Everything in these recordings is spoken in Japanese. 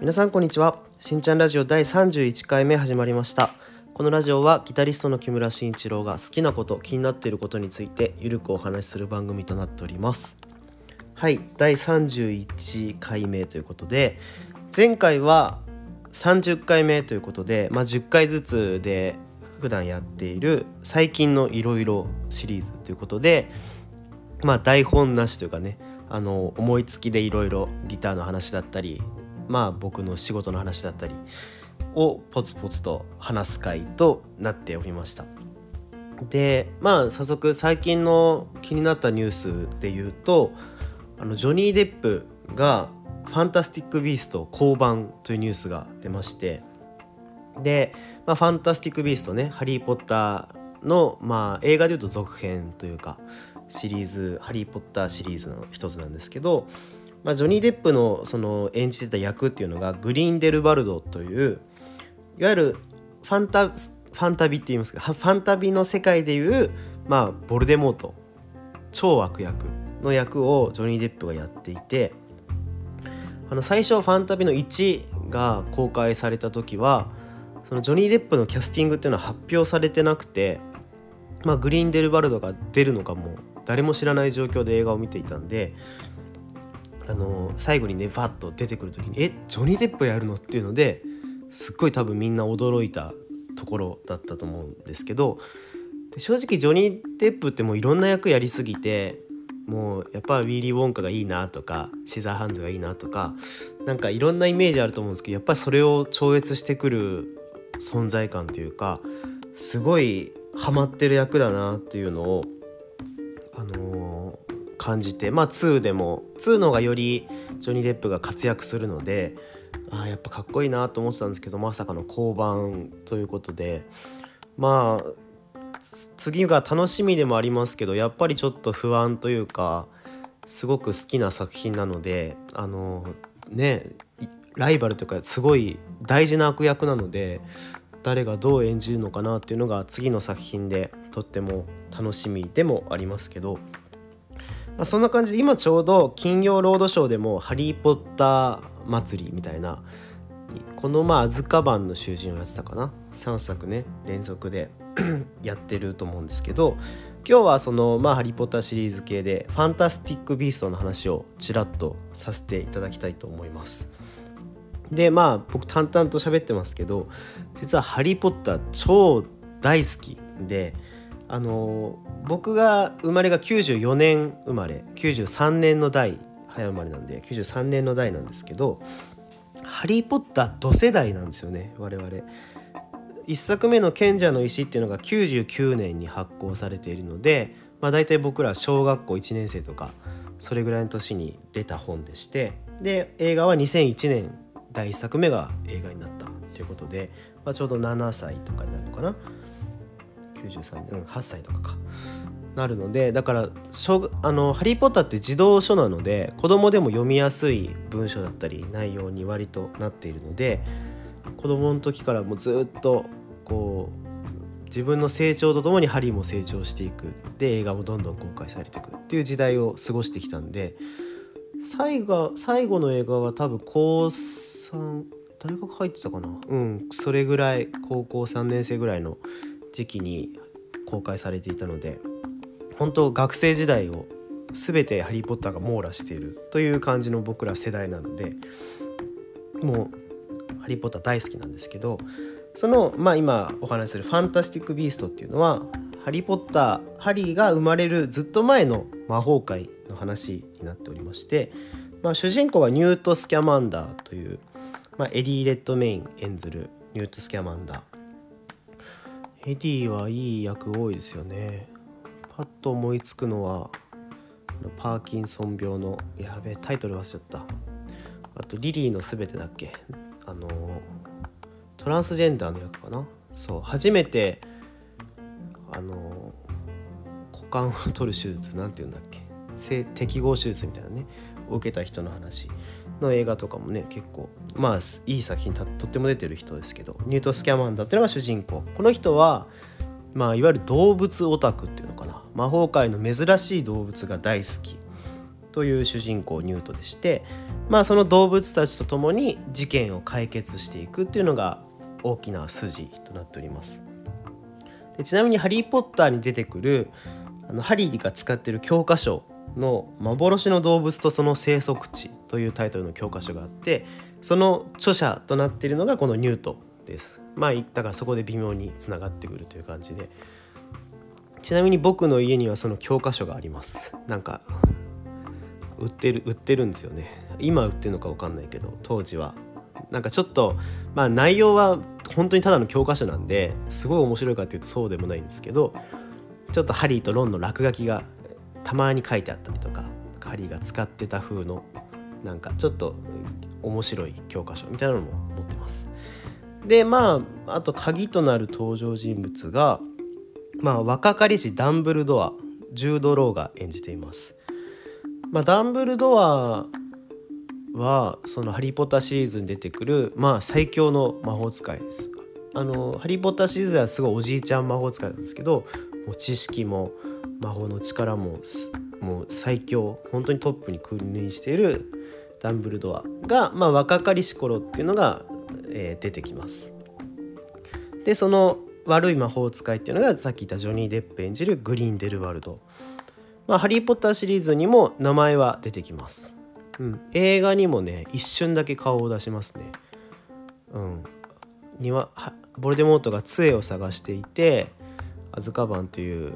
皆さんこんにちは。しんちゃんラジオ第31回目始まりました。このラジオはギタリストの木村慎一郎が好きなこと気になっていることについてゆるくお話しする番組となっております。はい第31回目ということで前回は30回目ということで、まあ、10回ずつで普段やっている最近のいろいろシリーズということでまあ台本なしというかねあの思いつきでいろいろギターの話だったりまあ僕の仕事の話だったりをポツポツと話す回となっておりました。でまあ早速最近の気になったニュースで言うとあのジョニー・デップが「ファンタスティック・ビースト」降板というニュースが出ましてで、まあ、ファンタスティック・ビーストね「ハリー・ポッターの」まあ、映画でいうと続編というかシリーズ「ハリー・ポッター」シリーズの一つなんですけど、まあ、ジョニー・デップのその演じてた役っていうのがグリーンデルバルドといういわゆるファンタファンタビって言いますかファンタビの世界でいう、まあ、ボルデモート超悪役の役をジョニー・デップがやっていてあの最初ファンタビの1が公開された時はそのジョニー・デップのキャスティングっていうのは発表されてなくて、まあ、グリーンデルバルドが出るのかも誰も知らない状況で映画を見ていたんであの最後にねバッと出てくる時に「えジョニー・デップやるの?」っていうのですっごい多分みんな驚いたところだったと思うんですけど正直ジョニー・デップってもういろんな役やりすぎてもうやっぱウィーリー・ウォンカがいいなとかシザーハンズがいいなとかなんかいろんなイメージあると思うんですけどやっぱりそれを超越してくる存在感というかすごいハマってる役だなっていうのをあのー、感じてまあ2でも2の方がよりジョニー・デップが活躍するのであやっぱかっこいいなと思ってたんですけどまさかの降板ということでまあ次が楽しみでもありますけどやっぱりちょっと不安というかすごく好きな作品なのであのねライバルというかすごい大事な悪役なので誰がどう演じるのかなっていうのが次の作品でとっても楽しみでもありますけど、まあ、そんな感じで今ちょうど金曜ロードショーでも「ハリー・ポッター祭り」みたいなこのまあ「アズカバンの囚人」をやってたかな？3作ね連続で やってると思うんですけど今日はその、まあ、ハリー・ポッターシリーズ系でファンタスティック・ビーストの話をちらっとさせていただきたいと思います。でまあ僕淡々と喋ってますけど実は「ハリー・ポッター」超大好きであの僕が生まれが94年生まれ93年の代早生まれなんで93年の代なんですけど「ハリー・ポッター」同世代なんですよね我々。1作目の「賢者の石」っていうのが99年に発行されているので、まあ、大体僕ら小学校1年生とかそれぐらいの年に出た本でしてで映画は2001年第1作目が映画になったということで、まあ、ちょうど7歳とかになるのかな93年、うん、8歳とかか。なるのでだからあの「ハリー・ポッター」って児童書なので子供でも読みやすい文章だったり内容に割となっているので子供の時からもうずっとこう自分の成長とともにハリーも成長していく。で映画もどんどん公開されていくっていう時代を過ごしてきたんで最後最後の映画は多分高3大学入ってたかな。うんそれぐらい高校3年生ぐらいの時期に公開されていたので本当学生時代を全て「ハリー・ポッター」が網羅しているという感じの僕ら世代なのでもう「ハリー・ポッター」大好きなんですけどその、まあ、今お話しする「ファンタスティック・ビースト」っていうのはハリー・ポッターハリーが生まれるずっと前の魔法界の話になっておりまして、まあ、主人公はニュート・スキャマンダーというまあ、エディ・レッドメイン演ずるニュート・スキャマンダーエディはいい役多いですよね。パッと思いつくのはパーキンソン病のやべえタイトル忘れちゃった。あとリリーのすべてだっけ。あのトランスジェンダーの役かな。そう初めてあの股間を取る手術なんて言うんだっけ。適合手術みたいなねを受けた人の話。の映画とかもね結構まあいい作品とっても出てる人ですけどニュート・スキャマンダーっていうのが主人公。この人はまあいわゆる動物オタクっていうのかな。魔法界の珍しい動物が大好き。という主人公ニュートでしてまあその動物たちと共に事件を解決していくっていうのが大きな筋となっております。でちなみに「ハリー・ポッター」に出てくるあのハリーが使ってる教科書の「幻の動物とその生息地」というタイトルの教科書があってその著者となっているのがこのニュートです。まあだからそこで微妙につながってくるという感じで。ちなみに僕の家にはその教科書があります。なんか売ってる売ってるんですよね。今売ってるのか分かんないけど当時は。なんかちょっとまあ内容は本当にただの教科書なんですごい面白いかっていうとそうでもないんですけどちょっとハリーとロンの落書きがたまに書いてあったりとかハリーが使ってた風のなんかちょっと面白い教科書みたいなのも持ってます。でまああと鍵となる登場人物が、まあ、若かりしダンブルドアジュード・ローが演じています。まあ、ダンブルドアはその「ハリー・ポッター」シリーズに出てくる、まあ、最強の魔法使いです。あのハリー・ポッターシリーズではすごいおじいちゃん魔法使いなんですけどもう知識も魔法の力ももう最強本当にトップに君臨しているダンブルドアが、まあ、若かりし頃っていうのが、えー、出てきます。でその悪い魔法使いっていうのがさっき言ったジョニー・デップ演じるグリーンデルワルド。まあ、ハリー・ポッターシリーズにも名前は出てきます。うん、映画にもね一瞬だけ顔を出しますね。うん、にはボルデモートが杖を探していてアズカバンという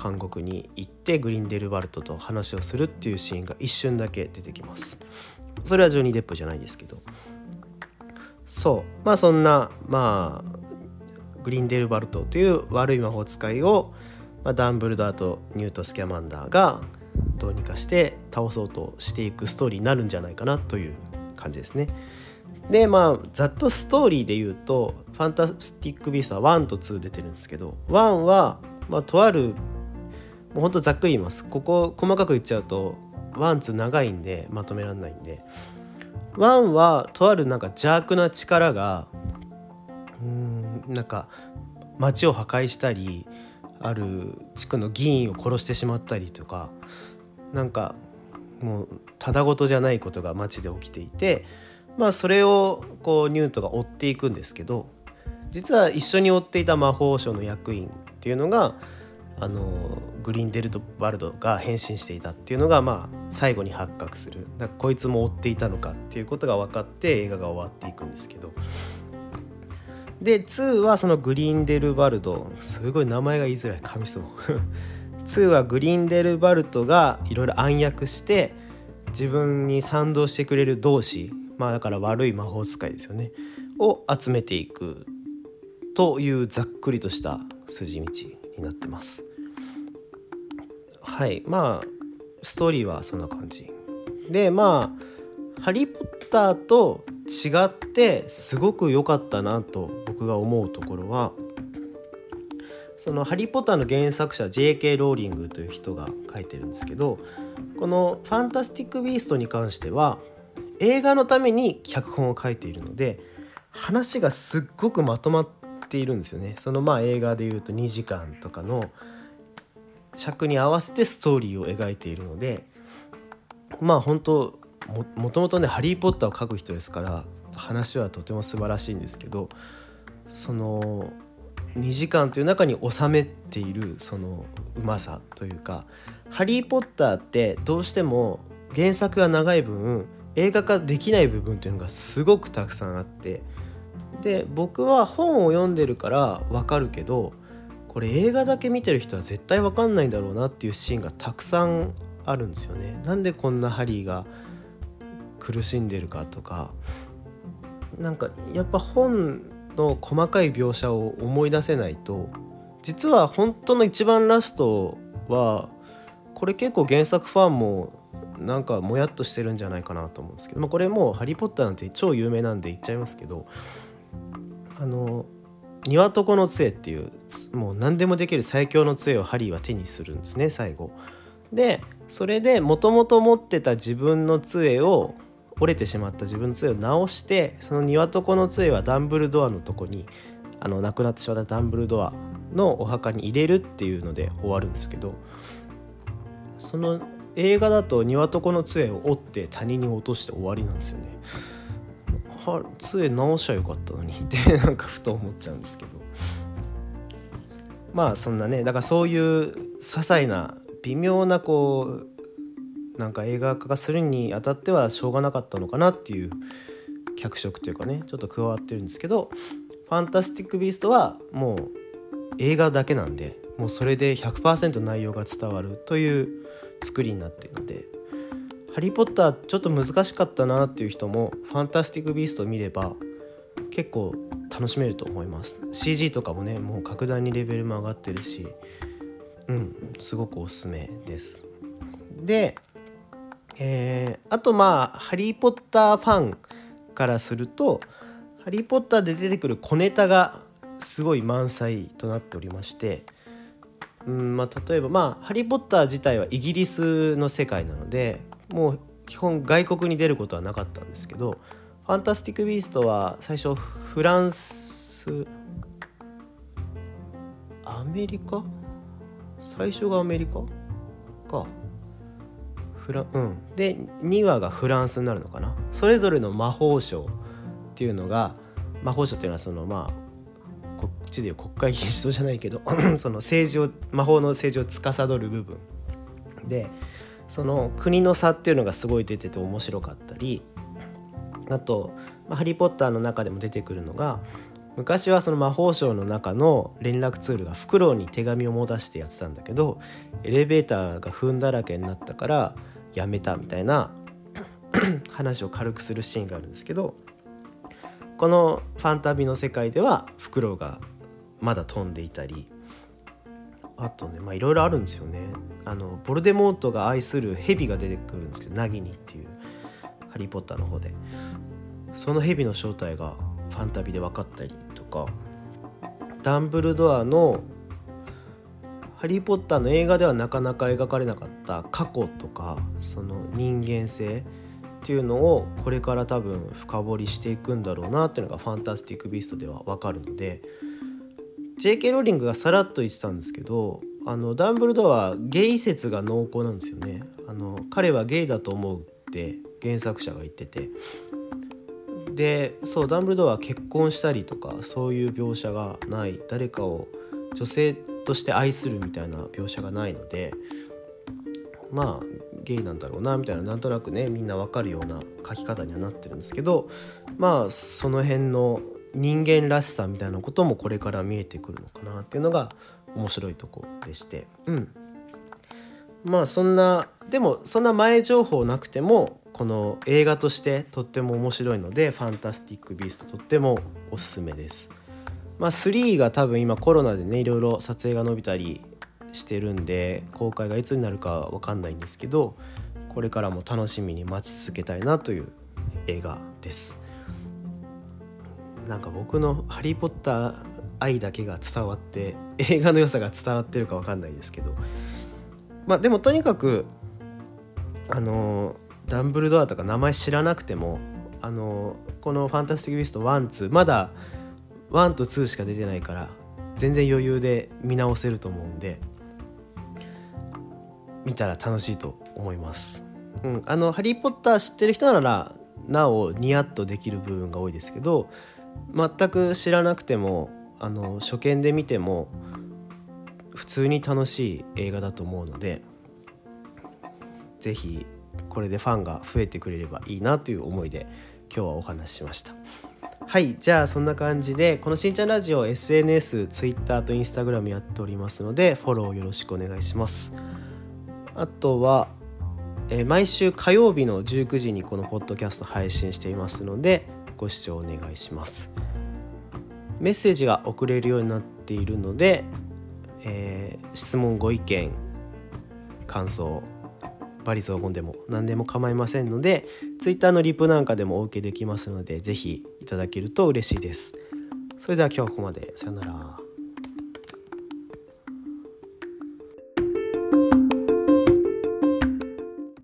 監獄に行ってグリンデルバルトと話をするっていうシーンが一瞬だけ出てきます。それはジョニー・デップじゃないですけど。そう。まあそんなまあグリンデルバルトという悪い魔法使いを、まあ、ダンブルドアとニュート・スキャマンダーがどうにかして倒そうとしていくストーリーになるんじゃないかなという感じですね。でまあざっとストーリーで言うと「ファンタスティック・ビースト」は1と2出てるんですけど1は、まあ、とあるもうほんとざっくり言います。ここ細かく言っちゃうとワンツー長いんでまとめられないんで。ワンはとあるなんか邪悪な力がうんなんか町を破壊したりある地区の議員を殺してしまったりとかなんかもうただごとじゃないことが町で起きていてまあそれをこうニュートが追っていくんですけど実は一緒に追っていた魔法省の役員っていうのがあのグリーンデルトバルドが変身していたっていうのがまあ最後に発覚する。だかこいつも追っていたのかっていうことが分かって映画が終わっていくんですけど。で2はそのグリーンデルバルドすごい名前が言いづらい。噛みそう2はグリーンデルバルトがいろいろ暗躍して自分に賛同してくれる同士まあだから悪い魔法使いですよね。を集めていくというざっくりとした筋道になってます。はいまあストーリーはそんな感じでまあ「ハリー・ポッター」と違ってすごく良かったなと僕が思うところはその「ハリー・ポッター」の原作者 J.K. ローリングという人が書いてるんですけどこの「ファンタスティック・ビースト」に関しては映画のために脚本を書いているので話がすっごくまとまっているんですよね。そのまあ映画でいうと2時間とかの尺に合わせてストーリーを描いているのでまあ本当ももともとね「ハリー・ポッター」を書く人ですから話はとても素晴らしいんですけどその2時間という中に収めているそのうまさというか「ハリー・ポッター」ってどうしても原作が長い分映画化できない部分っていうのがすごくたくさんあってで僕は本を読んでるから分かるけどこれ映画だけ見てる人は絶対分かんないんだろうなっていうシーンがたくさんあるんですよね。なんでこんなハリーが苦しんでるかとか。なんかやっぱ本の細かい描写を思い出せないと実は本当の一番ラストはこれ結構原作ファンもなんかもやっとしてるんじゃないかなと思うんですけど、まあ、これもう「ハリー・ポッター」なんて超有名なんで言っちゃいますけど。あの庭床の杖っていうもう何でもできる最強の杖をハリーは手にするんですね最後。でそれでもともと持ってた自分の杖を折れてしまった自分の杖を直してその庭床の杖はダンブルドアのとこにあの亡くなってしまったダンブルドアのお墓に入れるっていうので終わるんですけどその映画だと鶏の杖を折って谷に落として終わりなんですよねは杖直しゃよかったのにって なんかふと思っちゃうんですけど。まあそんなねだからそういう些細な微妙なこうなんか映画化がするにあたってはしょうがなかったのかなっていう脚色というかねちょっと加わってるんですけど「ファンタスティック・ビースト」はもう映画だけなんでもうそれで100%内容が伝わるという作りになっているので「ハリー・ポッター」ちょっと難しかったなっていう人も「ファンタスティック・ビースト」見れば結構楽しめると思います。CG とかもねもう格段にレベルも上がってるしうんすごくおすすめです。でえー、あとまあ「ハリー・ポッター」ファンからすると「ハリー・ポッター」で出てくる小ネタがすごい満載となっておりましてうんまあ、例えばまあ「ハリー・ポッター」自体はイギリスの世界なのでもう基本外国に出ることはなかったんですけど「ファンタスティック・ビースト」は最初フランスアメリカ？最初がアメリカ？か。フラうん。で2話がフランスになるのかな？それぞれの魔法省っていうのが魔法省っていうのはそのまあこっちでいう国会議事堂じゃないけど その政治を魔法の政治を司る部分。でその国の差っていうのがすごい出てて面白かったりあと「まあ、ハリー・ポッター」の中でも出てくるのが昔はその魔法省の中の連絡ツールがフクロウに手紙を持たしてやってたんだけどエレベーターが糞だらけになったからやめたみたいな 話を軽くするシーンがあるんですけどこのファンタビの世界ではフクロウがまだ飛んでいたりあとねまあいろいろあるんですよね。あのボルデモートが愛する蛇が出てくるんですけどナギニっていう「ハリー・ポッター」の方で。その蛇の正体がファンタビで分かったりとかダンブルドアの「ハリー・ポッター」の映画ではなかなか描かれなかった過去とかその人間性っていうのをこれから多分深掘りしていくんだろうなっていうのが「ファンタスティック・ビースト」では分かるので J.K. ローリングがさらっと言ってたんですけどあのダンブルドアゲイ説が濃厚なんですよねあの彼はゲイだと思うって原作者が言っててでそうダンブルドアは結婚したりとかそういう描写がない誰かを女性として愛するみたいな描写がないのでまあゲイなんだろうなみたいななんとなくねみんなわかるような書き方にはなってるんですけどまあその辺の人間らしさみたいなこともこれから見えてくるのかなっていうのが面白いとこでして。うん。まあそんなでもそんな前情報なくてもこの映画としてとっても面白いので「ファンタスティック・ビースト」とってもおすすめです。まあ、3が多分今コロナでねいろいろ撮影が伸びたりしてるんで公開がいつになるか分かんないんですけどこれからも楽しみに待ち続けたいなという映画です。なんか僕の「ハリー・ポッター」愛だけが伝わって映画の良さが伝わってるか分かんないですけどまあでもとにかくあのダンブルドアとか名前知らなくてもあのこの「ファンタスティック・ビスト1」2まだ1と2しか出てないから全然余裕で見直せると思うんで見たら楽しいと思います。うん、あの「ハリー・ポッター」知ってる人ならなおニヤッとできる部分が多いですけど全く知らなくてもあの初見で見ても普通に楽しい映画だと思うので是非これでファンが増えてくれればいいなという思いで今日はお話ししました。はいじゃあそんな感じでこのしんちゃんラジオ SNS、Twitter と Instagram やっておりますのでフォローよろしくお願いします。あとは、えー、毎週火曜日の19時にこのポッドキャスト配信していますのでご視聴お願いします。メッセージが送れるようになっているので、えー、質問ご意見感想バリ雑言でも何でも構いませんので Twitter のリプなんかでもお受けできますので是非いただけると嬉しいです。それでは今日はここまで。さよなら。